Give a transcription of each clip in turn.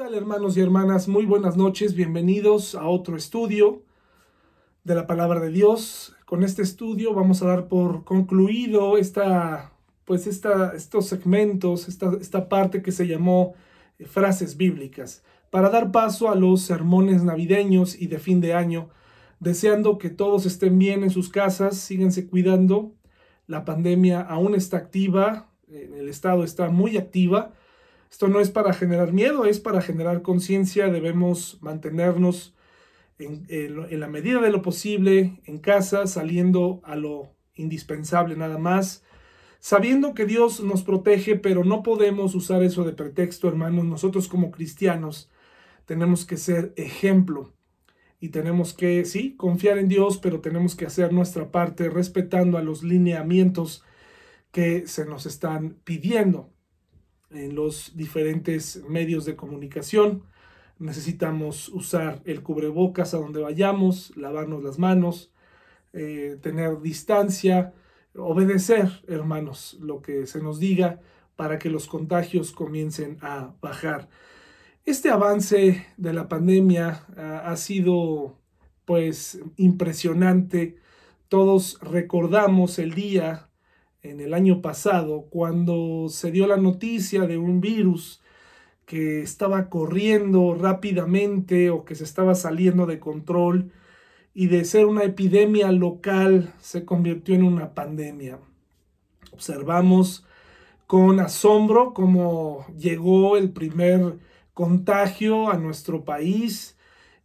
tal hermanos y hermanas? Muy buenas noches, bienvenidos a otro estudio de la palabra de Dios. Con este estudio vamos a dar por concluido esta, pues esta, estos segmentos, esta, esta parte que se llamó eh, frases bíblicas, para dar paso a los sermones navideños y de fin de año, deseando que todos estén bien en sus casas, síganse cuidando. La pandemia aún está activa, en el estado está muy activa esto no es para generar miedo, es para generar conciencia. Debemos mantenernos en, la medida de lo posible en casa, saliendo a lo indispensable nada más, sabiendo que Dios nos protege, pero no podemos usar eso de pretexto, hermanos. Nosotros como cristianos tenemos que ser ejemplo y tenemos que, sí, confiar en Dios, pero tenemos que hacer nuestra parte respetando a los lineamientos que se nos están pidiendo en los diferentes medios de comunicación. Necesitamos usar el cubrebocas a donde vayamos, lavarnos las manos, eh, tener distancia, obedecer, hermanos, lo que se nos diga para que los contagios comiencen a bajar. Este avance de la pandemia ha sido pues impresionante. Todos recordamos el día en el año pasado, cuando se dio la noticia de un virus que estaba corriendo rápidamente o que se estaba saliendo de control y de ser una epidemia local se convirtió en una pandemia. Observamos con asombro cómo llegó el primer contagio a nuestro país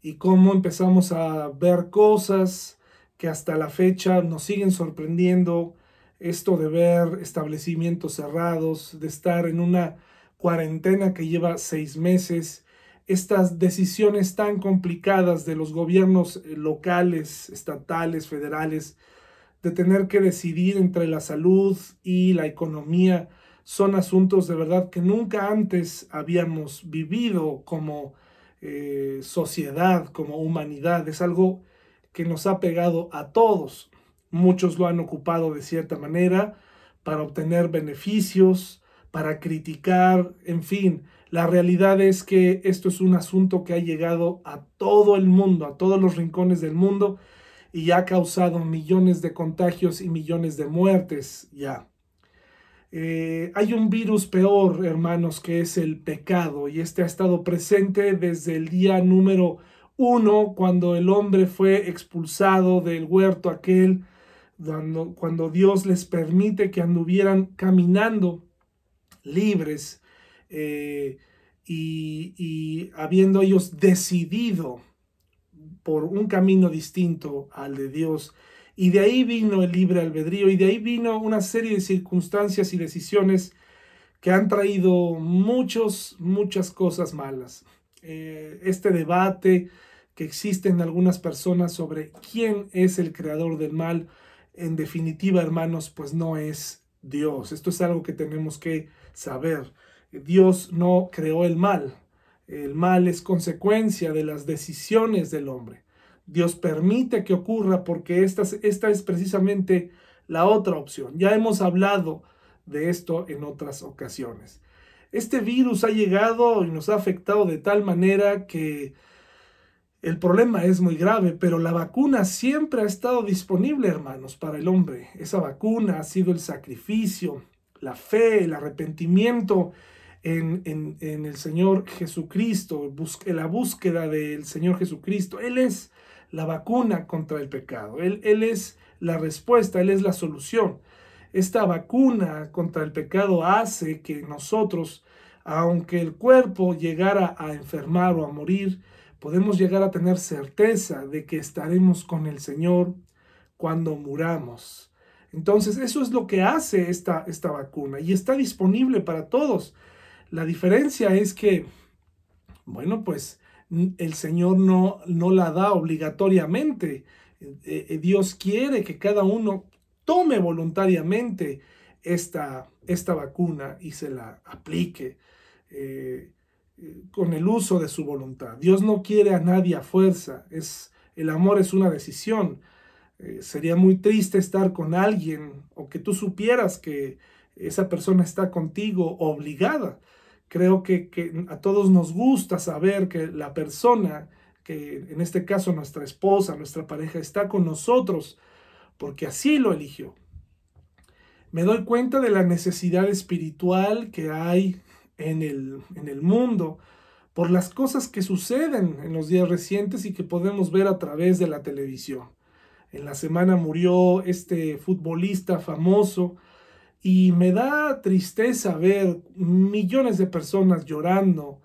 y cómo empezamos a ver cosas que hasta la fecha nos siguen sorprendiendo esto de ver establecimientos cerrados, de estar en una cuarentena que lleva seis meses, estas decisiones tan complicadas de los gobiernos eh, locales, estatales, federales, de tener que decidir entre la salud y la economía, son asuntos de verdad que nunca antes habíamos vivido como eh, sociedad, como humanidad. Es algo que nos ha pegado a todos. Muchos lo han ocupado de cierta manera para obtener beneficios, para criticar, en fin. La realidad es que esto es un asunto que ha llegado a todo el mundo, a todos los rincones del mundo y ha causado millones de contagios y millones de muertes ya. Eh, hay un virus peor, hermanos, que es el pecado y este ha estado presente desde el día número uno, cuando el hombre fue expulsado del huerto aquel cuando, Dios les permite que anduvieran caminando libres eh, y, y habiendo ellos decidido por un camino distinto al de Dios. Y de ahí vino el libre albedrío y de ahí vino una serie de circunstancias y decisiones que han traído muchos, muchas cosas malas. Eh, este debate que existe en algunas personas sobre quién es el creador del mal en definitiva, hermanos, pues no es Dios. Esto es algo que tenemos que saber. Dios no creó el mal. El mal es consecuencia de las decisiones del hombre. Dios permite que ocurra porque esta, es precisamente la otra opción. Ya hemos hablado de esto en otras ocasiones. Este virus ha llegado y nos ha afectado de tal manera que el problema es muy grave, pero la vacuna siempre ha estado disponible, hermanos, para el hombre. Esa vacuna ha sido el sacrificio, la fe, el arrepentimiento en, el Señor Jesucristo, la búsqueda del Señor Jesucristo. Él es la vacuna contra el pecado. Él, él es la respuesta, Él es la solución. Esta vacuna contra el pecado hace que nosotros, aunque el cuerpo llegara a enfermar o a morir, podemos llegar a tener certeza de que estaremos con el Señor cuando muramos. Entonces, eso es lo que hace esta, esta vacuna y está disponible para todos. La diferencia es que, bueno, pues el Señor no, no la da obligatoriamente. Eh, eh, Dios quiere que cada uno tome voluntariamente esta, esta vacuna y se la aplique. Eh, con el uso de su voluntad. Dios no quiere a nadie a fuerza, es, el amor es una decisión. Eh, sería muy triste estar con alguien o que tú supieras que esa persona está contigo obligada, Creo que, que a todos nos gusta saber que la persona, que en este caso nuestra esposa, nuestra pareja, está con nosotros, porque así lo eligió. Me doy cuenta de la necesidad espiritual que hay en el, en el mundo por las cosas que suceden en los días recientes y que podemos ver a través de la televisión. En la semana murió este futbolista famoso y me da tristeza ver millones de personas llorando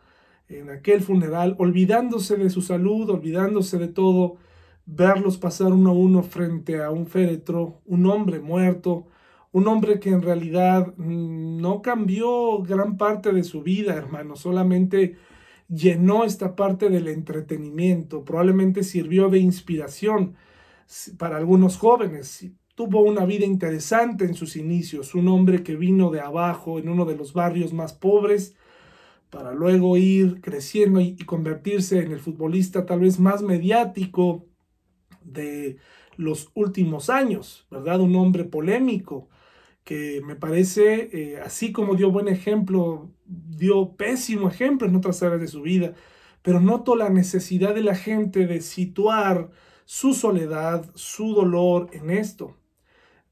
en aquel funeral, olvidándose de su salud, olvidándose de todo, verlos pasar uno a uno frente a un féretro, un hombre muerto, un hombre que en realidad no cambió gran parte de su vida, hermano, solamente llenó esta parte del entretenimiento, probablemente sirvió de inspiración para algunos jóvenes. Tuvo una vida interesante en sus inicios, un hombre que vino de abajo en uno de los barrios más pobres para luego ir creciendo y, convertirse en el futbolista tal vez más mediático de los últimos años, ¿verdad? Un hombre polémico que me parece, eh, así como dio buen ejemplo, dio pésimo ejemplo en otras áreas de su vida, pero noto la necesidad de la gente de situar su soledad, su dolor en esto.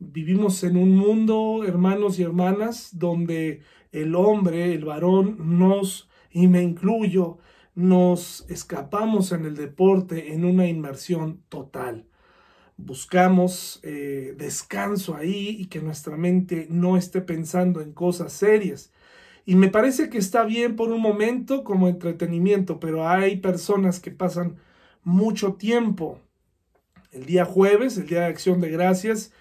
Vivimos en un mundo, hermanos y hermanas, donde el hombre, el varón, nos, y me incluyo, nos escapamos en el deporte en una inmersión total. Buscamos eh, descanso ahí y que nuestra mente no esté pensando en cosas serias. Y me parece que está bien por un momento como entretenimiento, pero hay personas que pasan mucho tiempo el día jueves, el día de acción de gracias,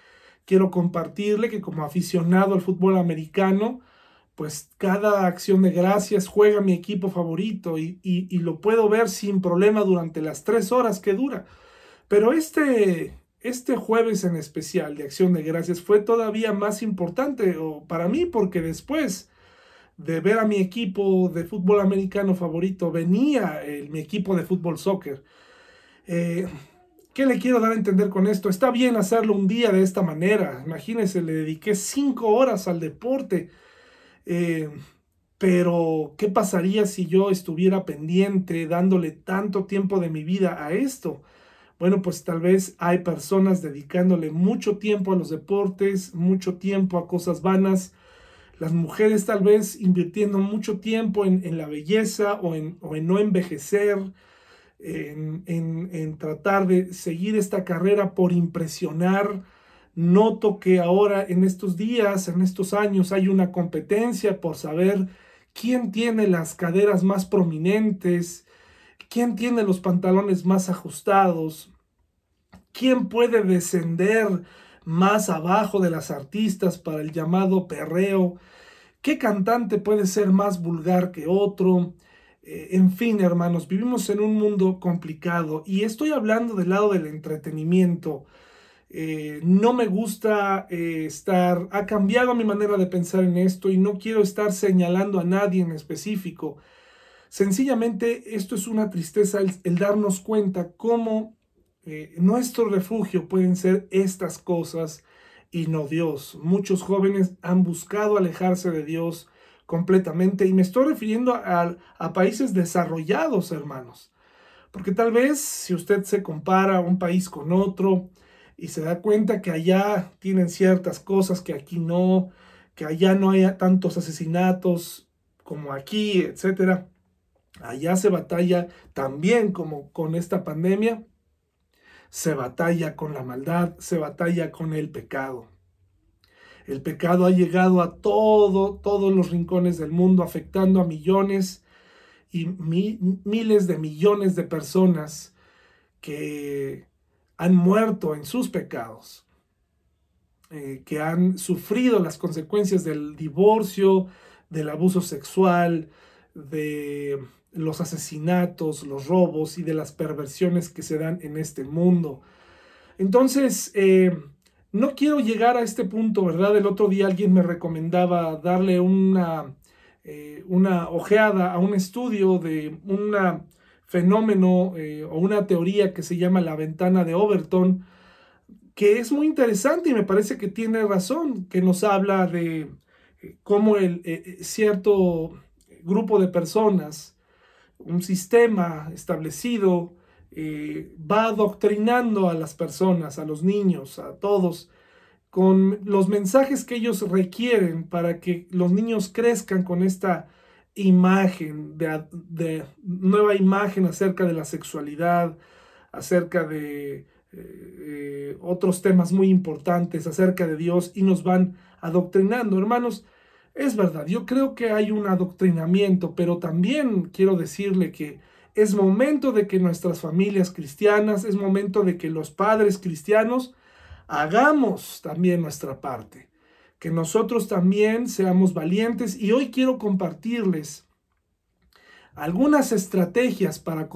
quiero compartirle que como aficionado al fútbol americano, pues cada acción de gracias juega mi equipo favorito y, lo puedo ver sin problema durante las tres horas que dura. Pero este, este jueves en especial de acción de gracias fue todavía más importante para mí porque después de ver a mi equipo de fútbol americano favorito venía el, mi equipo de fútbol soccer. Eh, ¿Qué le quiero dar a entender con esto? Está bien hacerlo un día de esta manera. Imagínense, le dediqué cinco horas al deporte. Eh, pero, ¿qué pasaría si yo estuviera pendiente, dándole tanto tiempo de mi vida a esto? Bueno, pues tal vez hay personas dedicándole mucho tiempo a los deportes, mucho tiempo a cosas vanas. Las mujeres tal vez invirtiendo mucho tiempo en, la belleza o en, o en no envejecer en, tratar de seguir esta carrera por impresionar. Noto que ahora en estos días, en estos años, hay una competencia por saber quién tiene las caderas más prominentes, quién tiene los pantalones más ajustados, quién puede descender más abajo de las artistas para el llamado perreo, qué cantante puede ser más vulgar que otro, eh, en fin, hermanos, vivimos en un mundo complicado y estoy hablando del lado del entretenimiento. Eh, no me gusta eh, estar, ha cambiado mi manera de pensar en esto y no quiero estar señalando a nadie en específico. Sencillamente esto es una tristeza el, darnos cuenta cómo nuestro refugio pueden ser estas cosas y no Dios. Muchos jóvenes han buscado alejarse de Dios completamente. Y me estoy refiriendo a, a, países desarrollados, hermanos. Porque tal vez si usted se compara un país con otro y se da cuenta que allá tienen ciertas cosas que aquí no, que allá no hay tantos asesinatos como aquí, etcétera. Allá se batalla también como con esta pandemia. Se batalla con la maldad, se batalla con el pecado. El pecado ha llegado a todo, todos los rincones del mundo, afectando a millones y miles de millones de personas que han muerto en sus pecados, eh, que han sufrido las consecuencias del divorcio, del abuso sexual, de los asesinatos, los robos y de las perversiones que se dan en este mundo. Entonces, eh, no quiero llegar a este punto, ¿verdad? El otro día alguien me recomendaba darle una, eh, una ojeada a un estudio de un fenómeno eh, o una teoría que se llama la ventana de Overton, que es muy interesante y me parece que tiene razón, que nos habla de cómo el cierto grupo de personas, un sistema establecido, eh, va adoctrinando a las personas, a los niños, a todos, con los mensajes que ellos requieren para que los niños crezcan con esta imagen, de, nueva imagen acerca de la sexualidad, acerca de eh, eh, otros temas muy importantes, acerca de Dios, y nos van adoctrinando. Hermanos, es verdad, yo creo que hay un adoctrinamiento, pero también quiero decirle que es momento de que nuestras familias cristianas, es momento de que los padres cristianos hagamos también nuestra parte, que nosotros también seamos valientes y hoy quiero compartirles algunas estrategias para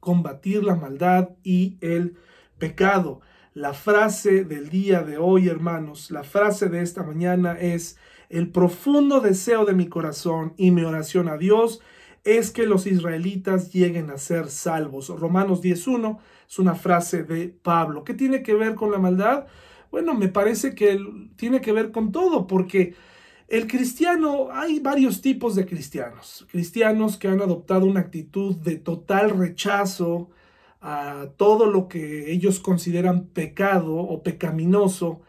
combatir la maldad y el pecado. La frase del día de hoy, hermanos, la frase de esta mañana es, el profundo deseo de mi corazón y mi oración a Dios es que los israelitas lleguen a ser salvos. Romanos 10.1 es una frase de Pablo. ¿Qué tiene que ver con la maldad? Bueno, me parece que tiene que ver con todo, porque el cristiano, hay varios tipos de cristianos. Cristianos que han adoptado una actitud de total rechazo a todo lo que ellos consideran pecado o pecaminoso,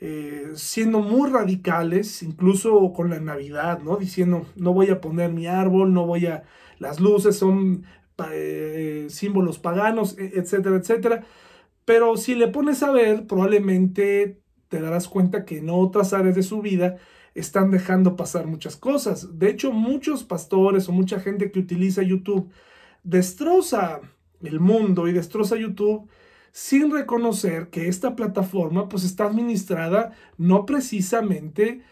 eh, siendo muy radicales, incluso con la Navidad, ¿no? Diciendo, no voy a poner mi árbol, no voy a, las luces son eh, símbolos paganos, e, etcétera, etcétera. Pero si le pones a ver, probablemente te darás cuenta que en otras áreas de su vida están dejando pasar muchas cosas. De hecho, muchos pastores o mucha gente que utiliza YouTube destroza el mundo y destroza YouTube sin reconocer que esta plataforma pues está administrada no precisamente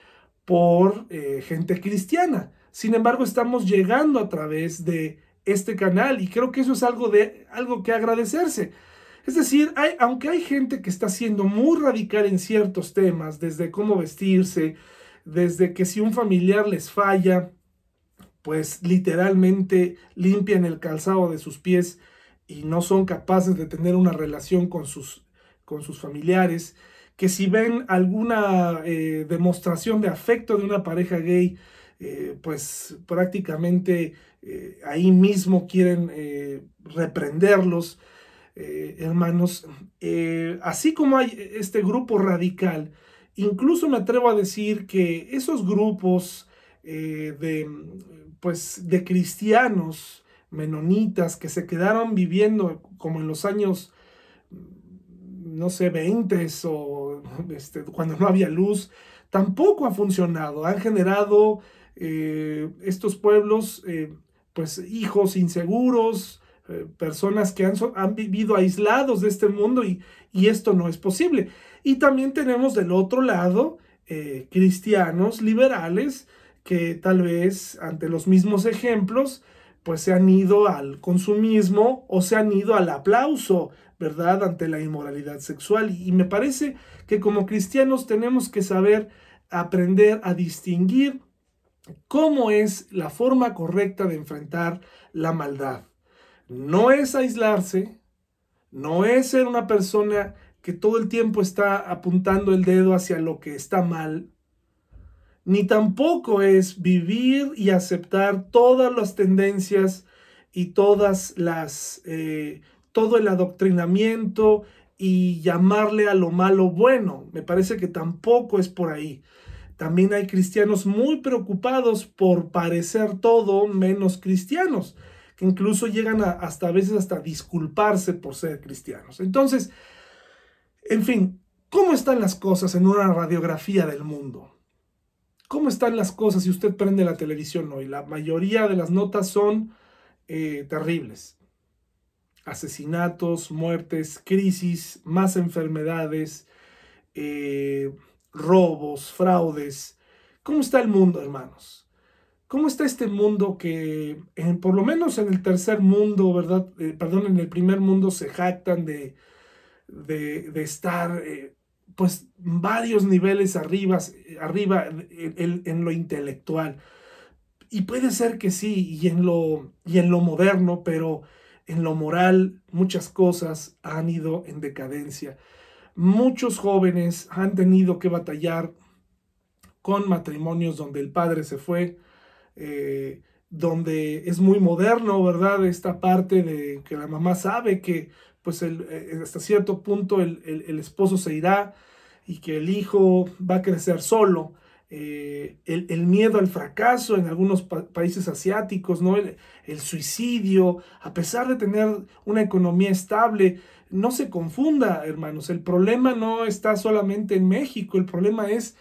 por eh, gente cristiana. Sin embargo, estamos llegando a través de este canal y creo que eso es algo de algo que agradecerse. Es decir, hay, aunque hay gente que está siendo muy radical en ciertos temas, desde cómo vestirse, desde que si un familiar les falla, pues literalmente limpian el calzado de sus pies y no son capaces de tener una relación con sus, con sus familiares, que si ven alguna eh, demostración de afecto de una pareja gay, eh, pues prácticamente eh, ahí mismo quieren reprenderlos, hermanos. así como hay este grupo radical, incluso me atrevo a decir que esos grupos de, pues, de cristianos, menonitas que se quedaron viviendo como en los años, no sé, 20 o este, cuando no había luz, tampoco ha funcionado. Han generado eh, estos pueblos, eh, pues hijos inseguros, eh, personas que han, han, vivido aislados de este mundo y, y, esto no es posible. Y también tenemos del otro lado cristianos liberales que tal vez ante los mismos ejemplos pues se han ido al consumismo o se han ido al aplauso, ¿verdad?, ante la inmoralidad sexual. Y me parece que como cristianos tenemos que saber aprender a distinguir cómo es la forma correcta de enfrentar la maldad. No es aislarse, no es ser una persona que todo el tiempo está apuntando el dedo hacia lo que está mal, ni tampoco es vivir y aceptar todas las tendencias y todas las, eh, todo el adoctrinamiento y llamarle a lo malo bueno. Me parece que tampoco es por ahí. También hay cristianos muy preocupados por parecer todo menos cristianos, que incluso llegan a, hasta a veces hasta disculparse por ser cristianos. Entonces, en fin, ¿cómo están las cosas en una radiografía del mundo? ¿Cómo están las cosas si usted prende la televisión hoy? La mayoría de las notas son eh, terribles. Asesinatos, muertes, crisis, más enfermedades, eh, robos, fraudes. ¿Cómo está el mundo, hermanos? ¿Cómo está este mundo que, por lo menos en el tercer mundo, ¿verdad? Eh, perdón, en el primer mundo se jactan de, de, estar pues varios niveles arriba, arriba en, lo intelectual. Y puede ser que sí, y en, lo, y en lo moderno, pero en lo moral muchas cosas han ido en decadencia. Muchos jóvenes han tenido que batallar con matrimonios donde el padre se fue, eh, donde es muy moderno, ¿verdad? Esta parte de que la mamá sabe que pues el, eh, hasta cierto punto el, esposo se irá y que el hijo va a crecer solo. Eh, el, miedo al fracaso en algunos países asiáticos, ¿no? El, suicidio, a pesar de tener una economía estable, no se confunda, hermanos, el problema no está solamente en México, el problema es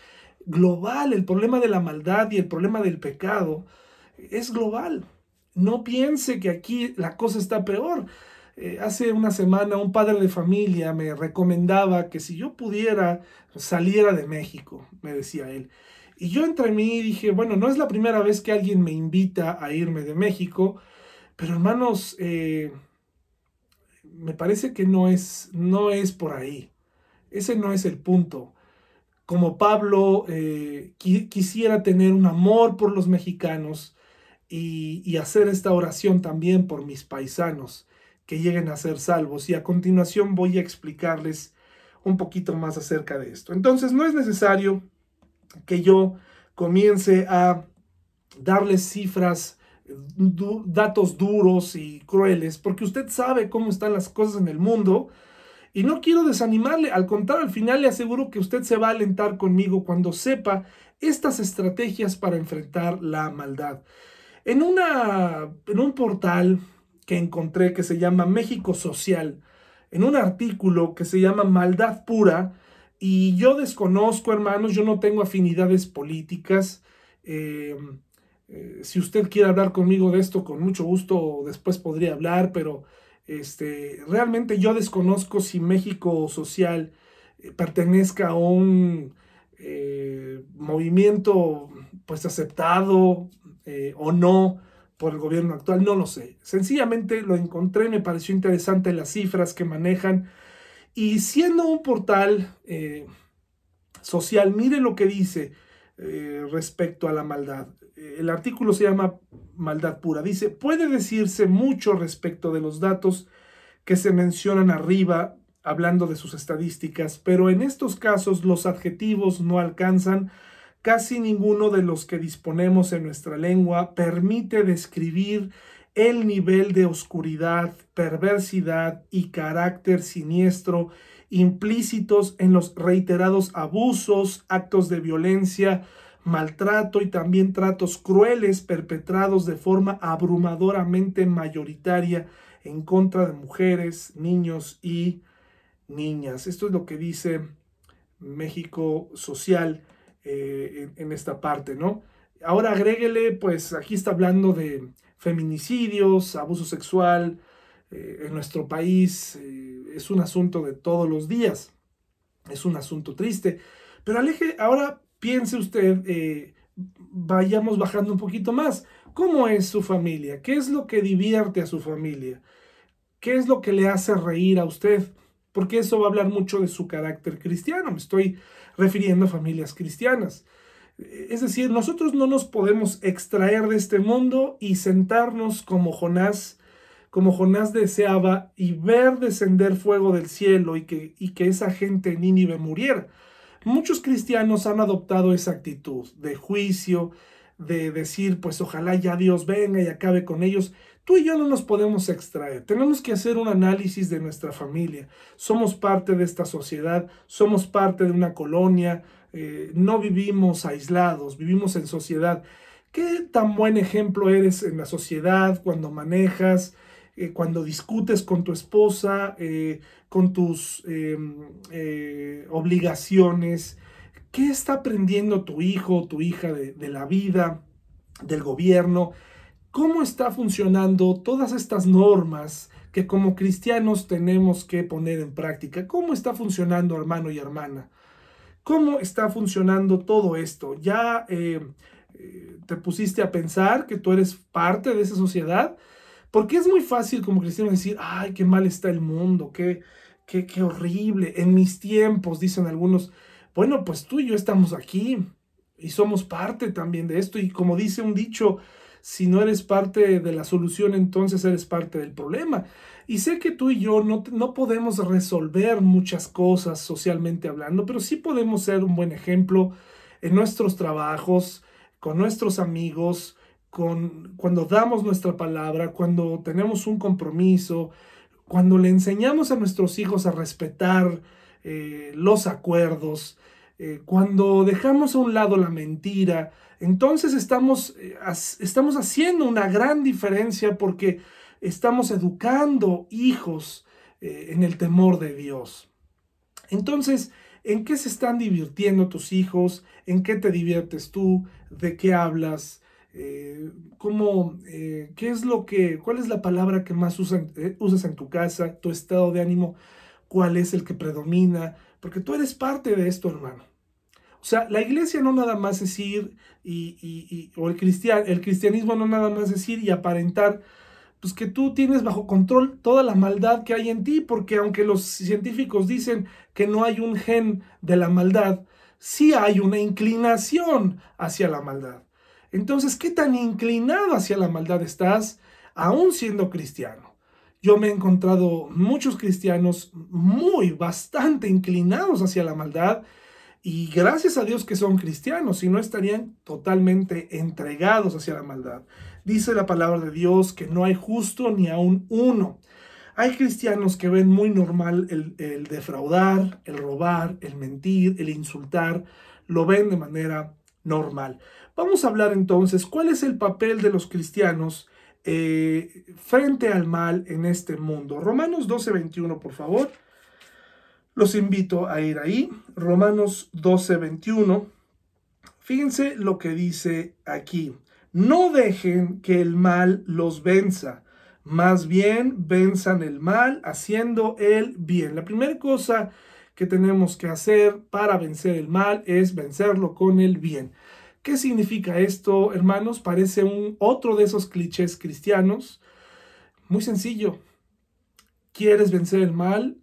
global, el problema de la maldad y el problema del pecado es global. No piense que aquí la cosa está peor. Eh, hace una semana un padre de familia me recomendaba que si yo pudiera saliera de México, me decía él. Y yo entre mí dije, bueno, no es la primera vez que alguien me invita a irme de México, pero hermanos, eh, me parece que no es, no es por ahí. Ese no es el punto. Como Pablo eh, quisiera tener un amor por los mexicanos y, y hacer esta oración también por mis paisanos que lleguen a ser salvos. Y a continuación voy a explicarles un poquito más acerca de esto. Entonces no es necesario que yo comience a darles cifras, datos duros y crueles, porque usted sabe cómo están las cosas en el mundo. Y no quiero desanimarle, al contrario, al final le aseguro que usted se va a alentar conmigo cuando sepa estas estrategias para enfrentar la maldad. En, una, en un portal que encontré que se llama México Social, en un artículo que se llama Maldad Pura, y yo desconozco, hermanos, yo no tengo afinidades políticas. Eh, eh, si usted quiere hablar conmigo de esto, con mucho gusto después podría hablar, pero este, realmente yo desconozco si México Social eh, pertenezca a un movimiento pues aceptado o no por el gobierno actual, no lo sé. Sencillamente lo encontré, me pareció interesante las cifras que manejan. Y siendo un portal eh, social, mire lo que dice eh, respecto a la maldad. El artículo se llama Maldad Pura. Dice, puede decirse mucho respecto de los datos que se mencionan arriba, hablando de sus estadísticas, pero en estos casos los adjetivos no alcanzan Casi ninguno de los que disponemos en nuestra lengua permite describir el nivel de oscuridad, perversidad y carácter siniestro implícitos en los reiterados abusos, actos de violencia, maltrato y también tratos crueles perpetrados de forma abrumadoramente mayoritaria en contra de mujeres, niños y niñas. Esto es lo que dice México Social eh, en, esta parte, ¿no? Ahora agréguele, pues aquí está hablando de feminicidios, abuso sexual eh, en nuestro país, eh, es un asunto de todos los días, es un asunto triste, pero aleje, ahora piense usted, vayamos bajando un poquito más, ¿cómo es su familia? ¿Qué es lo que divierte a su familia? ¿Qué es lo que le hace reír a usted? Porque eso va a hablar mucho de su carácter cristiano, me estoy refiriendo a familias cristianas. Es decir, nosotros no nos podemos extraer de este mundo y sentarnos como Jonás, como Jonás deseaba, y ver descender fuego del cielo y que, y que esa gente en Nínive muriera. Muchos cristianos han adoptado esa actitud de juicio, de decir, pues ojalá ya Dios venga y acabe con ellos. Tú y yo no nos podemos extraer. Tenemos que hacer un análisis de nuestra familia. Somos parte de esta sociedad, somos parte de una colonia, eh, no vivimos aislados, vivimos en sociedad. ¿Qué tan buen ejemplo eres en la sociedad cuando manejas, eh, cuando discutes con tu esposa, eh, con tus em, obligaciones? ¿Qué está aprendiendo tu hijo o tu hija de, de la vida, del gobierno? ¿Cómo está funcionando todas estas normas que como cristianos tenemos que poner en práctica? ¿Cómo está funcionando, hermano y hermana? ¿Cómo está funcionando todo esto? ¿Ya eh, eh, te pusiste a pensar que tú eres parte de esa sociedad? Porque es muy fácil como cristiano decir, ay, qué mal está el mundo, qué, qué, qué horrible. En mis tiempos, dicen algunos, bueno, pues tú y yo estamos aquí y somos parte también de esto. Y como dice un dicho, si no eres parte de la solución, entonces eres parte del problema. Y sé que tú y yo no, no podemos resolver muchas cosas socialmente hablando, pero sí podemos ser un buen ejemplo en nuestros trabajos, con nuestros amigos, con, cuando damos nuestra palabra, cuando tenemos un compromiso, cuando le enseñamos a nuestros hijos a respetar eh, los acuerdos, eh, cuando dejamos a un lado la mentira, entonces estamos, eh, estamos haciendo una gran diferencia porque estamos educando hijos en el temor de Dios. Entonces, ¿en qué se están divirtiendo tus hijos? ¿En qué te diviertes tú? ¿De qué hablas? ¿cómo, ¿Qué es lo que, cuál es la palabra que más usas en tu casa? ¿Tu estado de ánimo? ¿Cuál es el que predomina? Porque tú eres parte de esto, hermano. O sea, la iglesia no nada más es ir y, o el, el cristianismo no nada más es ir y aparentar pues que tú tienes bajo control toda la maldad que hay en ti, porque aunque los científicos dicen que no hay un gen de la maldad, sí hay una inclinación hacia la maldad. Entonces, ¿qué tan inclinado hacia la maldad estás aún siendo cristiano? Yo me he encontrado muchos cristianos muy, bastante inclinados hacia la maldad y gracias a Dios que son cristianos, si no estarían totalmente entregados hacia la maldad. Dice la palabra de Dios que no hay justo ni aún uno. Hay cristianos que ven muy normal el, defraudar, el robar, el mentir, el insultar, lo ven de manera normal. Vamos a hablar entonces cuál es el papel de los cristianos eh, frente al mal en este mundo. Romanos 12, 21, por favor. Los invito a ir ahí. Romanos 12, 21. Fíjense lo que dice aquí. No dejen que el mal los venza. Más bien venzan el mal haciendo el bien. La primera cosa que tenemos que hacer para vencer el mal es vencerlo con el bien. ¿Qué significa esto, hermanos? Parece un otro de esos clichés cristianos. Muy sencillo. ¿Quieres vencer el mal?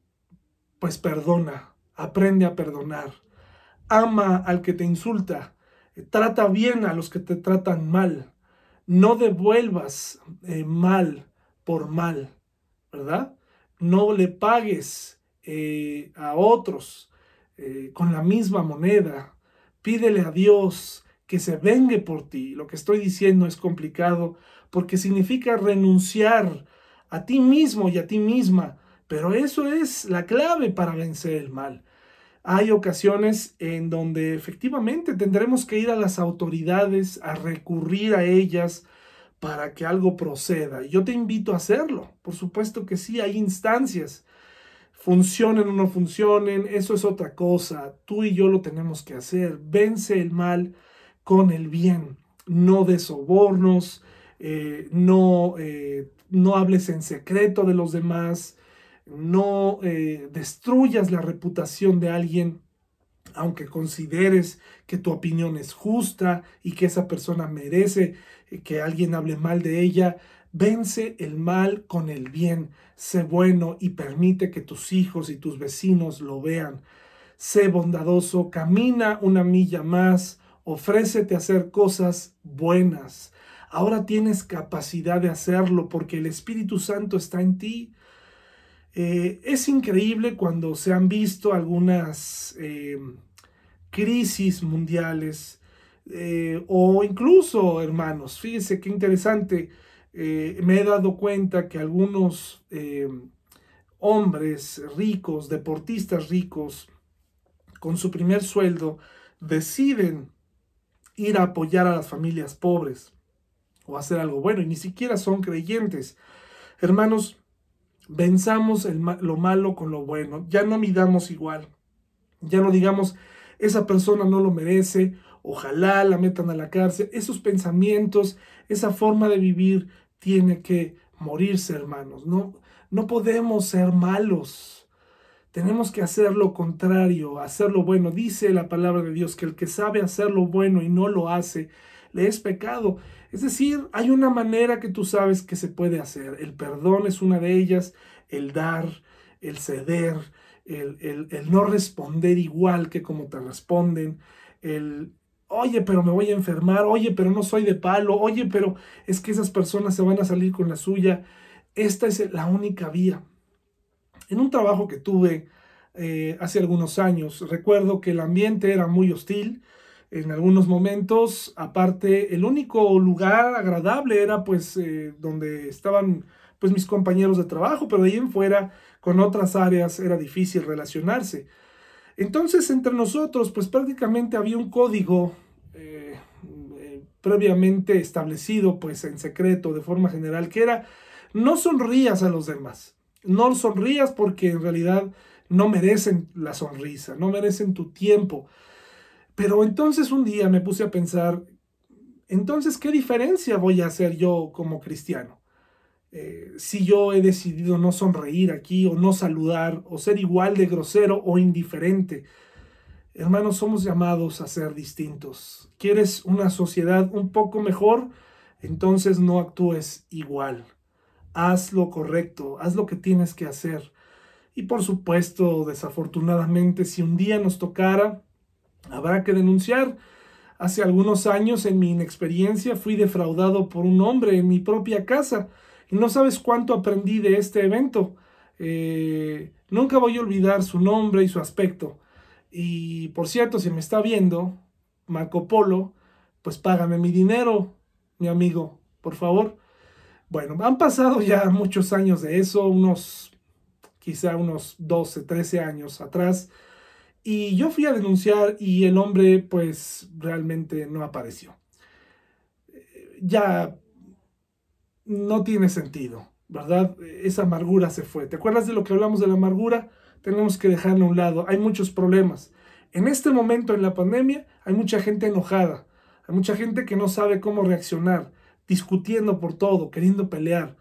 Pues perdona, aprende a perdonar. Ama al que te insulta, trata bien a los que te tratan mal. No devuelvas eh, mal por mal, ¿verdad? No le pagues eh, a otros eh, con la misma moneda. Pídele a Dios que se vengue por ti. Lo que estoy diciendo es complicado porque significa renunciar a ti mismo y a ti misma pero eso es la clave para vencer el mal. Hay ocasiones en donde efectivamente tendremos que ir a las autoridades, a recurrir a ellas para que algo proceda. Yo te invito a hacerlo. Por supuesto que sí, hay instancias. Funcionen o no funcionen, eso es otra cosa. Tú y yo lo tenemos que hacer. Vence el mal con el bien. No de sobornos, eh, no, eh, no hables en secreto de los demás, no eh, destruyas la reputación de alguien, aunque consideres que tu opinión es justa y que esa persona merece eh, que alguien hable mal de ella. Vence el mal con el bien. Sé bueno y permite que tus hijos y tus vecinos lo vean. Sé bondadoso, camina una milla más, ofrécete a hacer cosas buenas. Ahora tienes capacidad de hacerlo porque el Espíritu Santo está en ti. Eh, es increíble cuando se han visto algunas eh, crisis mundiales eh, o incluso, hermanos, fíjense qué interesante, me he dado cuenta que algunos hombres ricos, deportistas ricos, con su primer sueldo, deciden ir a apoyar a las familias pobres o hacer algo bueno y ni siquiera son creyentes. Hermanos, Venzamos lo malo con lo bueno. Ya no midamos igual. Ya no digamos, esa persona no lo merece, ojalá la metan a la cárcel. Esos pensamientos, esa forma de vivir tiene que morirse, hermanos. No, no podemos ser malos. Tenemos que hacer lo contrario, hacer lo bueno. Dice la palabra de Dios que el que sabe hacer lo bueno y no lo hace, le es pecado. Es decir, hay una manera que tú sabes que se puede hacer. El perdón es una de ellas, el dar, el ceder, el, no responder igual que como te responden, el, oye, pero me voy a enfermar, oye, pero no soy de palo, oye, pero es que esas personas se van a salir con la suya. Esta es la única vía. En un trabajo que tuve eh, hace algunos años, recuerdo que el ambiente era muy hostil, en algunos momentos. Aparte, el único lugar agradable era pues eh, donde estaban pues mis compañeros de trabajo, pero de ahí en fuera con otras áreas era difícil relacionarse. Entonces, entre nosotros, pues prácticamente había un código eh, eh, previamente establecido, pues en secreto, de forma general, que era no sonrías a los demás. No sonrías porque en realidad no merecen la sonrisa, no merecen tu tiempo. Pero entonces un día me puse a pensar, entonces, ¿qué diferencia voy a hacer yo como cristiano? Eh, si yo he decidido no sonreír aquí o no saludar o ser igual de grosero o indiferente. Hermanos, somos llamados a ser distintos. ¿Quieres una sociedad un poco mejor? Entonces no actúes igual haz lo correcto, haz lo que tienes que hacer. Y por supuesto, desafortunadamente, si un día nos tocara, habrá que denunciar. Hace algunos años, en mi inexperiencia, fui defraudado por un hombre en mi propia casa. Y no sabes cuánto aprendí de este evento. Eh, nunca voy a olvidar su nombre y su aspecto. Y por cierto, si me está viendo, Marco Polo, pues págame mi dinero, mi amigo, por favor. Bueno, han pasado ya muchos años de eso, unos, quizá unos 12, 13 años atrás, y yo fui a denunciar y el hombre pues realmente no apareció. Ya no tiene sentido, ¿verdad? Esa amargura se fue. ¿Te acuerdas de lo que hablamos de la amargura? Tenemos que dejarla a un lado. Hay muchos problemas. En este momento en la pandemia hay mucha gente enojada, hay mucha gente que no sabe cómo reaccionar discutiendo por todo, queriendo pelear.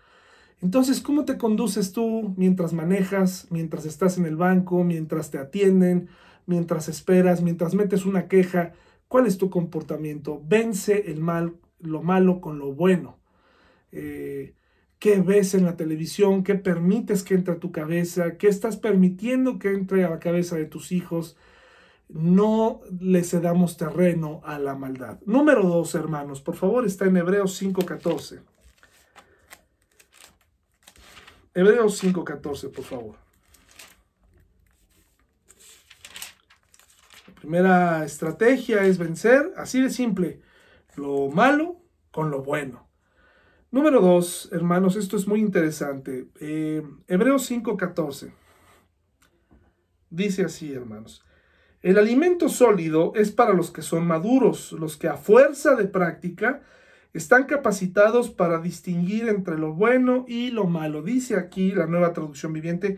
Entonces, ¿cómo te conduces tú mientras manejas, mientras estás en el banco, mientras te atienden, mientras esperas, mientras metes una queja? ¿Cuál es tu comportamiento? Vence el mal, lo malo con lo bueno. Eh, ¿Qué ves en la televisión? ¿Qué permites que entre a tu cabeza? ¿Qué estás permitiendo que entre a la cabeza de tus hijos? no le cedamos terreno a la maldad. Número dos, hermanos, por favor, está en Hebreos 5.14. Hebreos 5.14, por favor. Primera estrategia es vencer, así de simple, lo malo con lo bueno. Número dos, hermanos, esto es muy interesante. Eh, Hebreos 5.14. Dice así, hermanos. El alimento sólido es para los que son maduros, los que a fuerza de práctica están capacitados para distinguir entre lo bueno y lo malo. Dice aquí la nueva traducción viviente,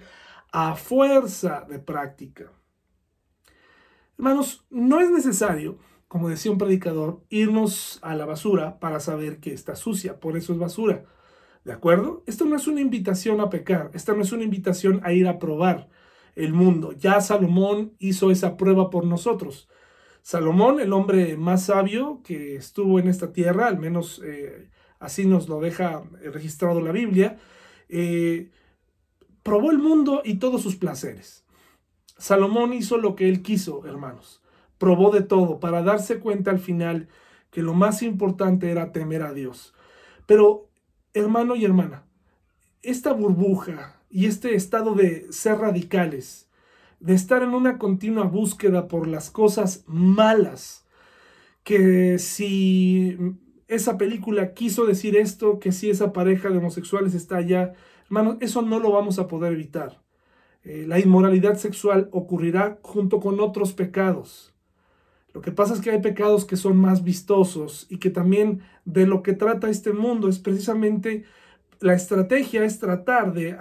a fuerza de práctica. Hermanos, no es necesario, como decía un predicador, irnos a la basura para saber que está sucia, por eso es basura. ¿De acuerdo? Esto no es una invitación a pecar, esta no es una invitación a ir a probar el mundo. Ya Salomón hizo esa prueba por nosotros. Salomón, el hombre más sabio que estuvo en esta tierra, al menos eh, así nos lo deja registrado la Biblia, eh, probó el mundo y todos sus placeres. Salomón hizo lo que él quiso, hermanos. Probó de todo para darse cuenta al final que lo más importante era temer a Dios. Pero, hermano y hermana, esta burbuja, y este estado de ser radicales, de estar en una continua búsqueda por las cosas malas, que si esa película quiso decir esto, que si esa pareja de homosexuales está allá, hermano, eso no lo vamos a poder evitar. Eh, la inmoralidad sexual ocurrirá junto con otros pecados. Lo que pasa es que hay pecados que son más vistosos y que también de lo que trata este mundo es precisamente la estrategia es tratar de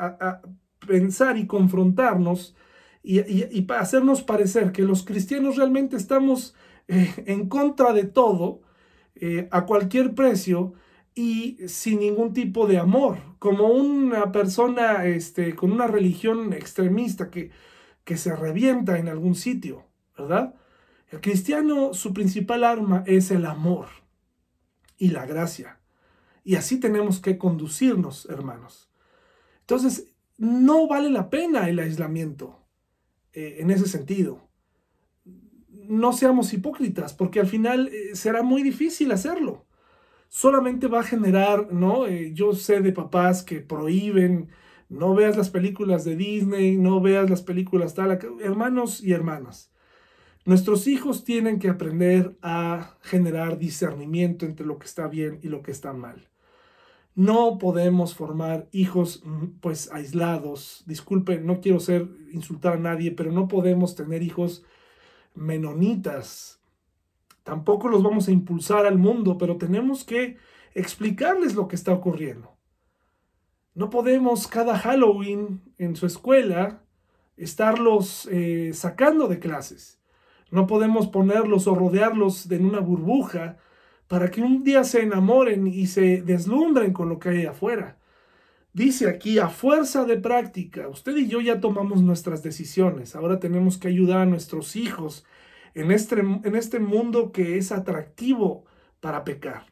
pensar y confrontarnos y, hacernos parecer que los cristianos realmente estamos eh, en contra de todo, eh, a cualquier precio y sin ningún tipo de amor, como una persona este, con una religión extremista que, que se revienta en algún sitio, ¿verdad? El cristiano, su principal arma es el amor y la gracia. Y así tenemos que conducirnos, hermanos. Entonces, no vale la pena el aislamiento eh, en ese sentido. No seamos hipócritas, porque al final eh, será muy difícil hacerlo. Solamente va a generar, ¿no? Eh, yo sé de papás que prohíben, no veas las películas de Disney, no veas las películas tal, hermanos y hermanas. Nuestros hijos tienen que aprender a generar discernimiento entre lo que está bien y lo que está mal. No podemos formar hijos mm, pues aislados. Disculpe, no quiero ser insultar a nadie, pero no podemos tener hijos menonitas. Tampoco los vamos a impulsar al mundo, pero tenemos que explicarles lo que está ocurriendo. No podemos cada Halloween en su escuela estarlos eh, sacando de clases. No podemos ponerlos o rodearlos en una burbuja para que un día se enamoren y se deslumbren con lo que hay afuera. Dice aquí, a fuerza de práctica, usted y yo ya tomamos nuestras decisiones, ahora tenemos que ayudar a nuestros hijos en este, en este mundo que es atractivo para pecar.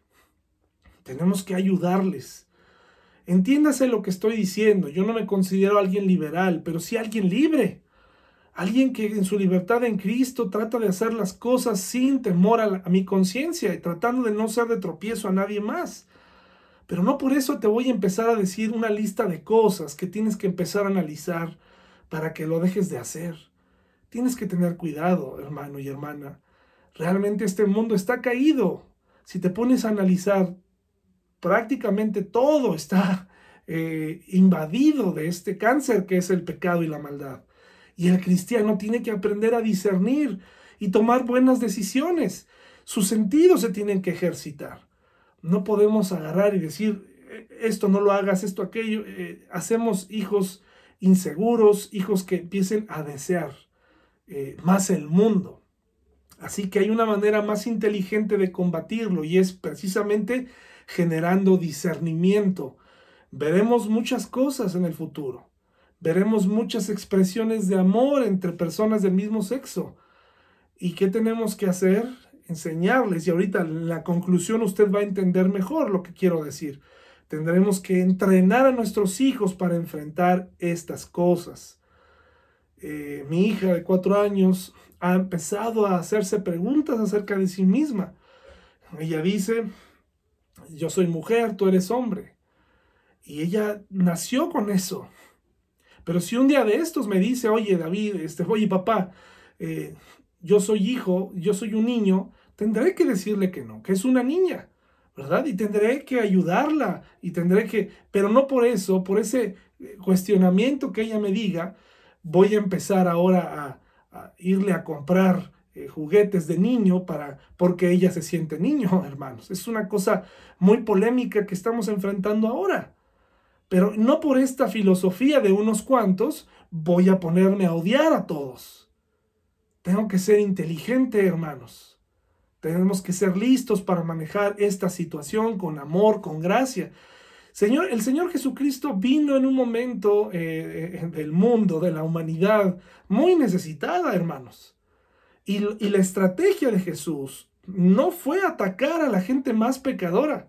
Tenemos que ayudarles. Entiéndase lo que estoy diciendo. Yo no me considero alguien liberal, pero sí alguien libre. Alguien que en su libertad en Cristo trata de hacer las cosas sin temor a, a mi conciencia y tratando de no ser de tropiezo a nadie más. Pero no por eso te voy a empezar a decir una lista de cosas que tienes que empezar a analizar para que lo dejes de hacer. Tienes que tener cuidado, hermano y hermana. Realmente este mundo está caído. Si te pones a analizar, prácticamente todo está eh, invadido de este cáncer que es el pecado y la maldad. Y el cristiano tiene que aprender a discernir y tomar buenas decisiones. Sus sentidos se tienen que ejercitar. No podemos agarrar y decir, eh, esto no lo hagas, esto, aquello. Eh, hacemos hijos inseguros, hijos que empiecen a desear eh, más el mundo. Así que hay una manera más inteligente de combatirlo y es precisamente generando discernimiento. Veremos muchas cosas en el futuro. Veremos muchas expresiones de amor entre personas del mismo sexo. ¿Y qué tenemos que hacer? Enseñarles. Y ahorita en la conclusión usted va a entender mejor lo que quiero decir. Tendremos que entrenar a nuestros hijos para enfrentar estas cosas. Eh, mi hija de cuatro años ha empezado a hacerse preguntas acerca de sí misma. Ella dice, yo soy mujer, tú eres hombre. Y ella nació con eso. Pero si un día de estos me dice, oye David, este, oye papá, eh, yo soy hijo, yo soy un niño, tendré que decirle que no, que es una niña, ¿verdad? Y tendré que ayudarla y tendré que, pero no por eso, por ese cuestionamiento que ella me diga, voy a empezar ahora a, irle a comprar eh, juguetes de niño para porque ella se siente niño, hermanos. Es una cosa muy polémica que estamos enfrentando ahora. Pero no por esta filosofía de unos cuantos voy a ponerme a odiar a todos. Tengo que ser inteligente, hermanos. Tenemos que ser listos para manejar esta situación con amor, con gracia. Señor, el Señor Jesucristo vino en un momento eh, eh, del mundo, de la humanidad, muy necesitada, hermanos. Y, la estrategia de Jesús no fue atacar a la gente más pecadora.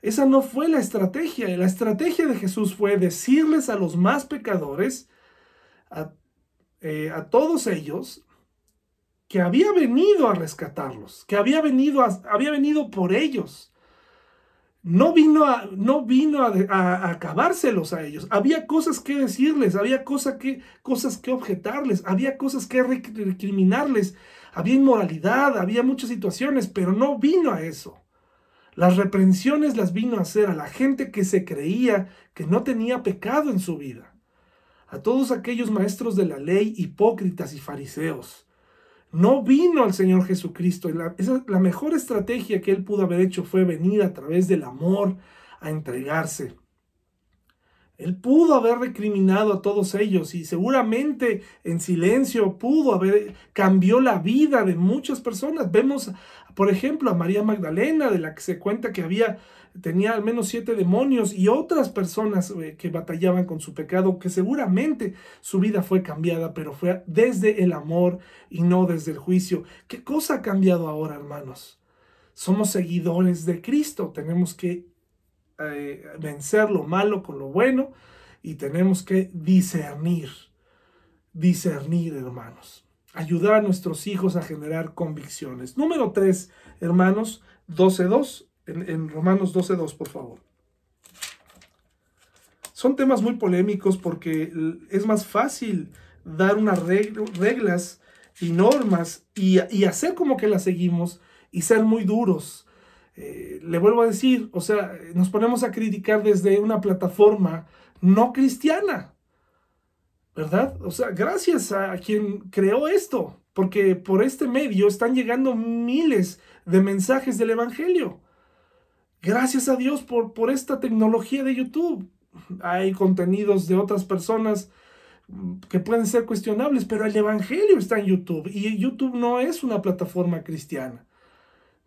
Esa no fue la estrategia. La estrategia de Jesús fue decirles a los más pecadores, a, eh, todos ellos, que había venido a rescatarlos, que había venido, había venido por ellos no vino a, no vino a, acabárselos a ellos. Había cosas que decirles, había que, cosas que objetarles, había cosas que recriminarles, había inmoralidad, había muchas situaciones, pero no vino a eso. Las reprensiones las vino a hacer a la gente que se creía que no tenía pecado en su vida, a todos aquellos maestros de la ley, hipócritas y fariseos no vino al Señor Jesucristo. La, la mejor estrategia que él pudo haber hecho fue venir a través del amor a entregarse. Él pudo haber recriminado a todos ellos y seguramente en silencio pudo haber cambió la vida de muchas personas. Vemos, por ejemplo, a María Magdalena, de la que se cuenta que había tenía al menos siete demonios y otras personas eh, que batallaban con su pecado, que seguramente su vida fue cambiada, pero fue desde el amor y no desde el juicio. ¿Qué cosa ha cambiado ahora, hermanos? Somos seguidores de Cristo, tenemos que eh, vencer lo malo con lo bueno y tenemos que discernir, discernir, hermanos. Ayudar a nuestros hijos a generar convicciones. Número tres, hermanos, 12.2 en, Romanos 12.2, por favor. Son temas muy polémicos porque es más fácil dar unas reglas y normas y, hacer como que las seguimos y ser muy duros. Eh, le vuelvo a decir, o sea, nos ponemos a criticar desde una plataforma no cristiana, ¿verdad? O sea, gracias a quien creó esto, porque por este medio están llegando miles de mensajes del Evangelio. Gracias a Dios por, por esta tecnología de YouTube. Hay contenidos de otras personas que pueden ser cuestionables, pero el Evangelio está en YouTube y YouTube no es una plataforma cristiana.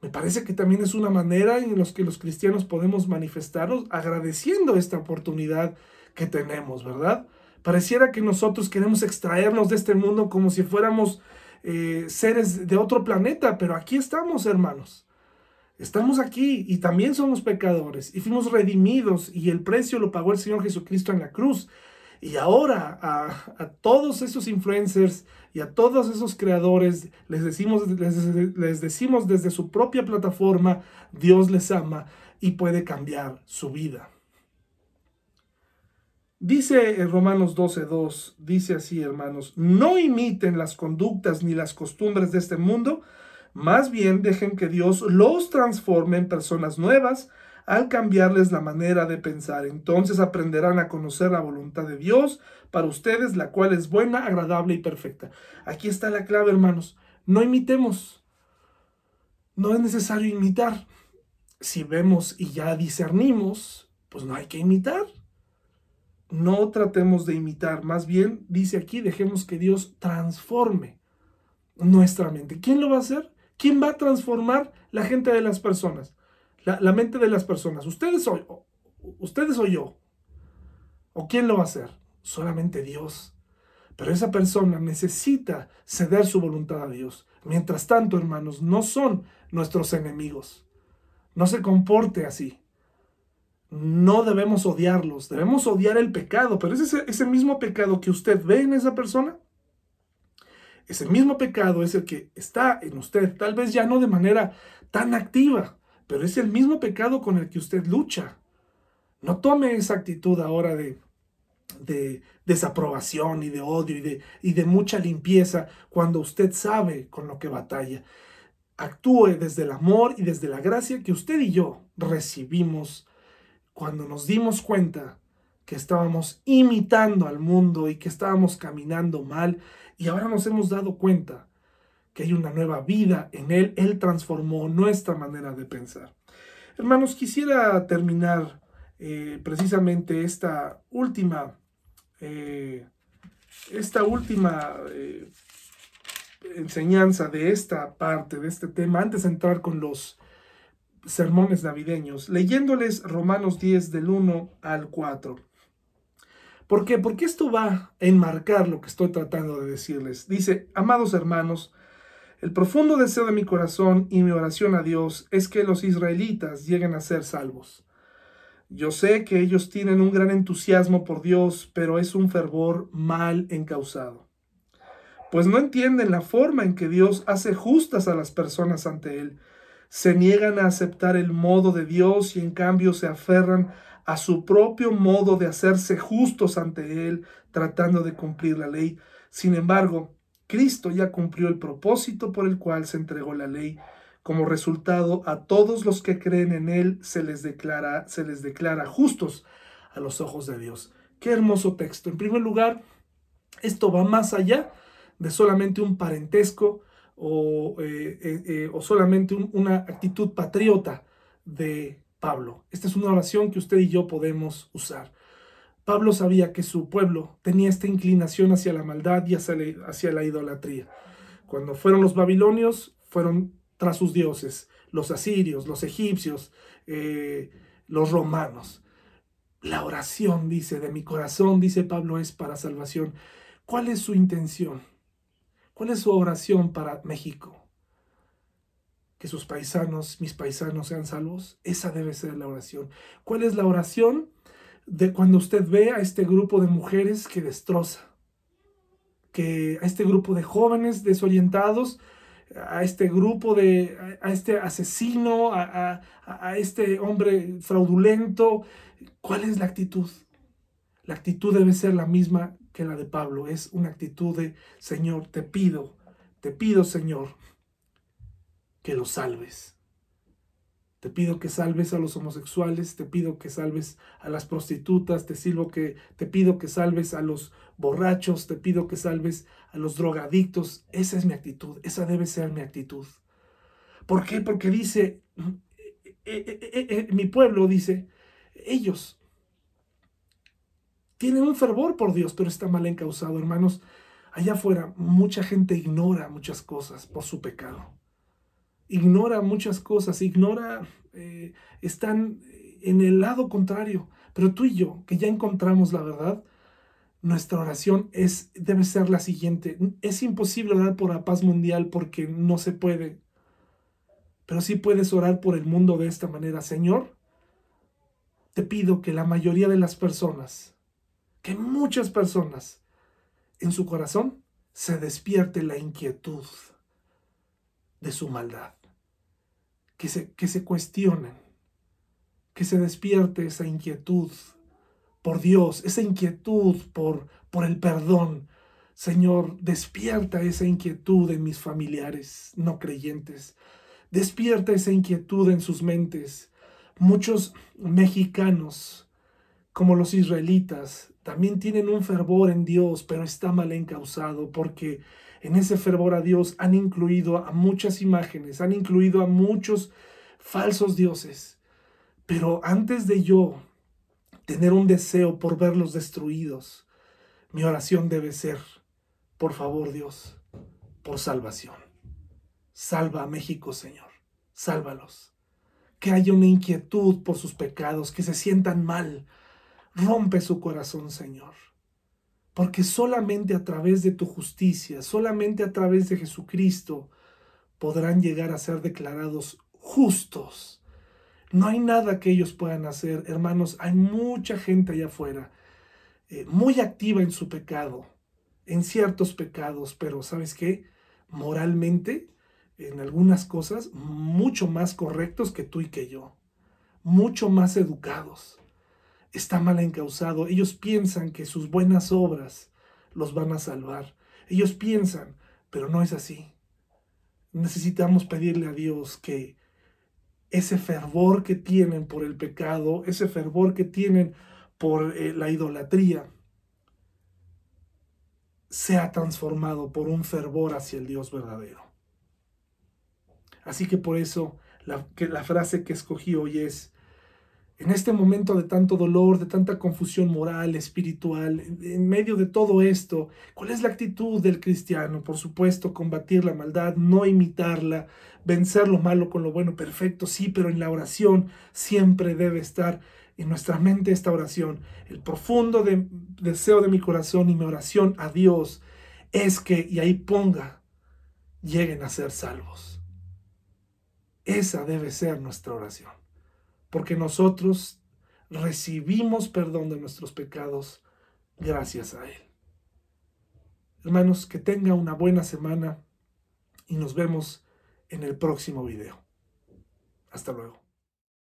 Me parece que también es una manera en la que los cristianos podemos manifestarnos agradeciendo esta oportunidad que tenemos, ¿verdad? Pareciera que nosotros queremos extraernos de este mundo como si fuéramos eh, seres de otro planeta, pero aquí estamos, hermanos. Estamos aquí y también somos pecadores y fuimos redimidos y el precio lo pagó el Señor Jesucristo en la cruz. Y ahora a, todos esos influencers y a todos esos creadores les decimos, les decimos desde su propia plataforma, Dios les ama y puede cambiar su vida. Dice en Romanos 12.2, dice así, hermanos, no imiten las conductas ni las costumbres de este mundo, más bien dejen que Dios los transforme en personas nuevas al cambiarles la manera de pensar. Entonces aprenderán a conocer la voluntad de Dios para ustedes, la cual es buena, agradable y perfecta. Aquí está la clave, hermanos. No imitemos. No es necesario imitar. Si vemos y ya discernimos, pues no hay que imitar no tratemos de imitar, más bien dice aquí, dejemos que Dios transforme nuestra mente. ¿Quién lo va a hacer? ¿Quién va a transformar la gente de las personas? La, mente de las personas. Ustedes o, ustedes o yo. ¿O quién lo va a hacer? Solamente Dios. Pero esa persona necesita ceder su voluntad a Dios. Mientras tanto, hermanos, no son nuestros enemigos. No se comporte así no debemos odiarlos, debemos odiar el pecado, pero es ese, ese, mismo pecado que usted ve en esa persona, ese mismo pecado es el que está en usted, tal vez ya no de manera tan activa, pero es el mismo pecado con el que usted lucha. No tome esa actitud ahora de, de desaprobación y de odio y de, y de mucha limpieza cuando usted sabe con lo que batalla. Actúe desde el amor y desde la gracia que usted y yo recibimos cuando nos dimos cuenta que estábamos imitando al mundo y que estábamos caminando mal y ahora nos hemos dado cuenta que hay una nueva vida en Él, Él transformó nuestra manera de pensar. Hermanos, quisiera terminar eh, precisamente esta última, eh, esta última eh, enseñanza de esta parte, de este tema, antes de entrar con los sermones navideños, leyéndoles Romanos 10 del 1 al 4. ¿Por qué? Porque esto va a enmarcar lo que estoy tratando de decirles. Dice, amados hermanos, el profundo deseo de mi corazón y mi oración a Dios es que los israelitas lleguen a ser salvos. Yo sé que ellos tienen un gran entusiasmo por Dios, pero es un fervor mal encausado. Pues no entienden la forma en que Dios hace justas a las personas ante Él se niegan a aceptar el modo de Dios y en cambio se aferran a su propio modo de hacerse justos ante Él, tratando de cumplir la ley. Sin embargo, Cristo ya cumplió el propósito por el cual se entregó la ley. Como resultado, a todos los que creen en Él se les declara, se les declara justos a los ojos de Dios. Qué hermoso texto. En primer lugar, esto va más allá de solamente un parentesco o, eh, eh, eh, o solamente una actitud patriota de Pablo. Esta es una oración que usted y yo podemos usar. Pablo sabía que su pueblo tenía esta inclinación hacia la maldad y hacia la, idolatría. Cuando fueron los babilonios, fueron tras sus dioses, los asirios, los egipcios, los romanos. La oración, dice, de mi corazón, dice Pablo, es para salvación. ¿Cuál es su intención? ¿Cuál es su oración para México? Que sus paisanos, mis paisanos sean salvos. Esa debe ser la oración. ¿Cuál es la oración de cuando usted ve a este grupo de mujeres que destroza? Que a este grupo de jóvenes desorientados, a este grupo de, a, este asesino, a, a este hombre fraudulento. ¿Cuál es la actitud? La actitud debe ser la misma que la de Pablo. Es una actitud de, Señor, te pido te pido, Señor, que los salves. Te pido que salves a los homosexuales, te pido que salves a las prostitutas, te, que, te pido que salves a los borrachos, te pido que salves a los drogadictos. Esa es mi actitud, esa debe ser mi actitud. ¿Por qué? Porque dice, eh, eh, eh, mi pueblo dice, ellos tienen un fervor por Dios, pero está mal encausado, hermanos. Allá afuera mucha gente ignora muchas cosas por su pecado ignora muchas cosas, ignora, eh, están en el lado contrario. Pero tú y yo, que ya encontramos la verdad, nuestra oración es, debe ser la siguiente. Es imposible orar por la paz mundial porque no se puede. Pero sí puedes orar por el mundo de esta manera. Señor, te pido que la mayoría de las personas, que muchas personas, en su corazón se despierte la inquietud de su maldad. Que se, que se cuestionen, que se despierte esa inquietud por Dios, esa inquietud por, por el perdón. Señor, despierta esa inquietud en mis familiares no creyentes. Despierta esa inquietud en sus mentes. Muchos mexicanos, como los israelitas, también tienen un fervor en Dios, pero está mal encausado porque en ese fervor a Dios han incluido a muchas imágenes, han incluido a muchos falsos dioses. Pero antes de yo tener un deseo por verlos destruidos, mi oración debe ser, por favor Dios, por salvación. Salva a México, Señor. Sálvalos. Que haya una inquietud por sus pecados, que se sientan mal. Rompe su corazón, Señor. Porque solamente a través de tu justicia, solamente a través de Jesucristo, podrán llegar a ser declarados justos. No hay nada que ellos puedan hacer, hermanos. Hay mucha gente allá afuera, eh, muy activa en su pecado, en ciertos pecados, pero ¿sabes qué? Moralmente, en algunas cosas, mucho más correctos que tú y que yo, mucho más educados está mal encausado. Ellos piensan que sus buenas obras los van a salvar. Ellos piensan, pero no es así. Necesitamos pedirle a Dios que ese fervor que tienen por el pecado, ese fervor que tienen por eh, la idolatría, sea transformado por un fervor hacia el Dios verdadero. Así que por eso la frase que escogí hoy es, en este momento de tanto dolor, de tanta confusión moral, espiritual, en medio de todo esto, ¿cuál es la actitud del cristiano? Por supuesto, combatir la maldad, no imitarla, vencer lo malo con lo bueno, perfecto, sí, pero en la oración siempre debe estar en nuestra mente esta oración. El profundo deseo de mi corazón y mi oración a Dios es que, y ahí ponga, lleguen a ser salvos. Esa debe ser nuestra oración porque nosotros recibimos perdón de nuestros pecados gracias a Él. Hermanos, que tenga una buena semana y nos vemos en el próximo video. Hasta luego.